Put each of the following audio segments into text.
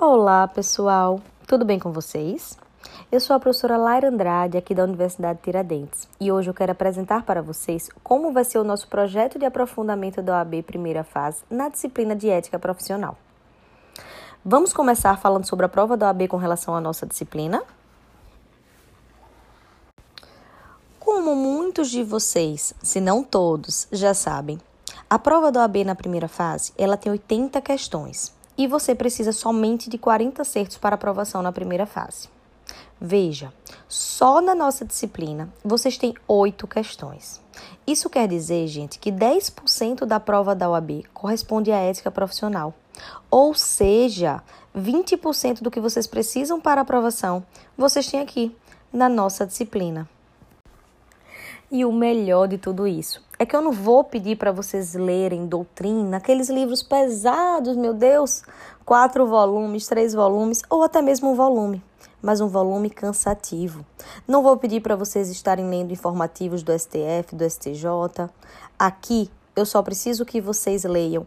Olá, pessoal. Tudo bem com vocês? Eu sou a professora Laira Andrade, aqui da Universidade Tiradentes, e hoje eu quero apresentar para vocês como vai ser o nosso projeto de aprofundamento da OAB primeira fase na disciplina de ética profissional. Vamos começar falando sobre a prova da OAB com relação à nossa disciplina? Como muitos de vocês, se não todos, já sabem, a prova da OAB na primeira fase, ela tem 80 questões e você precisa somente de 40 acertos para aprovação na primeira fase. Veja, só na nossa disciplina vocês têm oito questões. Isso quer dizer, gente, que 10% da prova da OAB corresponde à ética profissional. Ou seja, 20% do que vocês precisam para aprovação vocês têm aqui na nossa disciplina. E o melhor de tudo isso é que eu não vou pedir para vocês lerem doutrina, aqueles livros pesados, meu Deus, quatro volumes, três volumes ou até mesmo um volume, mas um volume cansativo. Não vou pedir para vocês estarem lendo informativos do STF, do STJ. Aqui eu só preciso que vocês leiam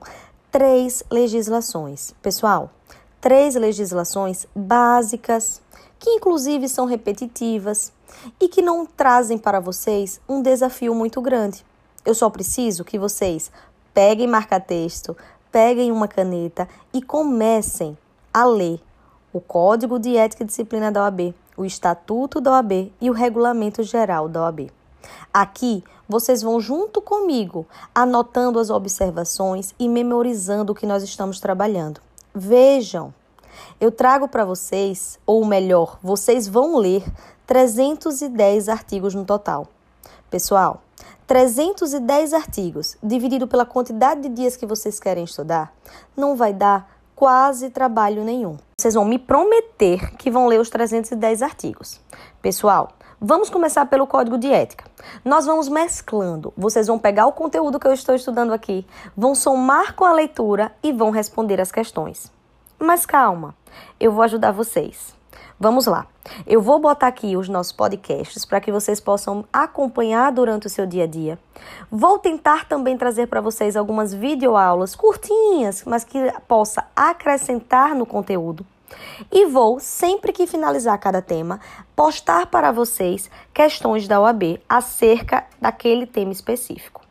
três legislações. Pessoal, três legislações básicas, que inclusive são repetitivas e que não trazem para vocês um desafio muito grande. Eu só preciso que vocês peguem marca-texto, peguem uma caneta e comecem a ler o Código de Ética e Disciplina da OAB, o Estatuto da OAB e o Regulamento Geral da OAB. Aqui vocês vão junto comigo, anotando as observações e memorizando o que nós estamos trabalhando. Vejam, eu trago para vocês, ou melhor, vocês vão ler 310 artigos no total. Pessoal, 310 artigos dividido pela quantidade de dias que vocês querem estudar não vai dar quase trabalho nenhum. Vocês vão me prometer que vão ler os 310 artigos. Pessoal, vamos começar pelo código de ética. Nós vamos mesclando. Vocês vão pegar o conteúdo que eu estou estudando aqui, vão somar com a leitura e vão responder as questões. Mas calma, eu vou ajudar vocês. Vamos lá. Eu vou botar aqui os nossos podcasts para que vocês possam acompanhar durante o seu dia a dia. Vou tentar também trazer para vocês algumas videoaulas curtinhas, mas que possa acrescentar no conteúdo. E vou, sempre que finalizar cada tema, postar para vocês questões da OAB acerca daquele tema específico.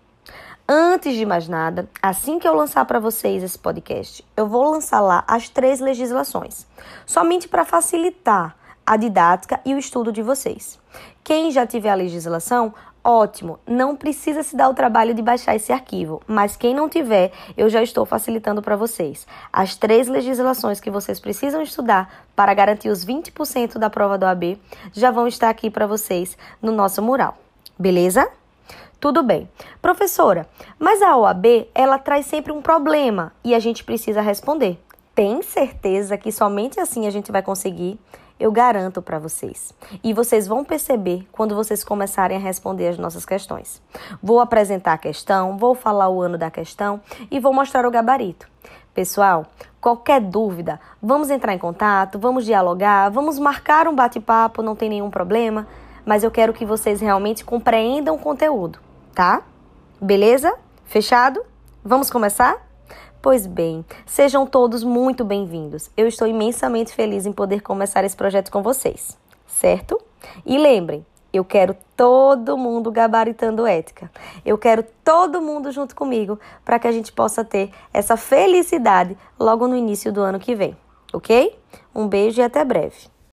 Antes de mais nada, assim que eu lançar para vocês esse podcast, eu vou lançar lá as três legislações, somente para facilitar a didática e o estudo de vocês. Quem já tiver a legislação, ótimo, não precisa se dar o trabalho de baixar esse arquivo, mas quem não tiver, eu já estou facilitando para vocês. As três legislações que vocês precisam estudar para garantir os 20% da prova do AB já vão estar aqui para vocês no nosso mural. Beleza? Tudo bem. Professora, mas a OAB, ela traz sempre um problema e a gente precisa responder. Tem certeza que somente assim a gente vai conseguir? Eu garanto para vocês. E vocês vão perceber quando vocês começarem a responder as nossas questões. Vou apresentar a questão, vou falar o ano da questão e vou mostrar o gabarito. Pessoal, qualquer dúvida, vamos entrar em contato, vamos dialogar, vamos marcar um bate-papo, não tem nenhum problema, mas eu quero que vocês realmente compreendam o conteúdo tá? Beleza? Fechado? Vamos começar? Pois bem, sejam todos muito bem-vindos. Eu estou imensamente feliz em poder começar esse projeto com vocês, certo? E lembrem, eu quero todo mundo gabaritando ética. Eu quero todo mundo junto comigo para que a gente possa ter essa felicidade logo no início do ano que vem, ok? Um beijo e até breve.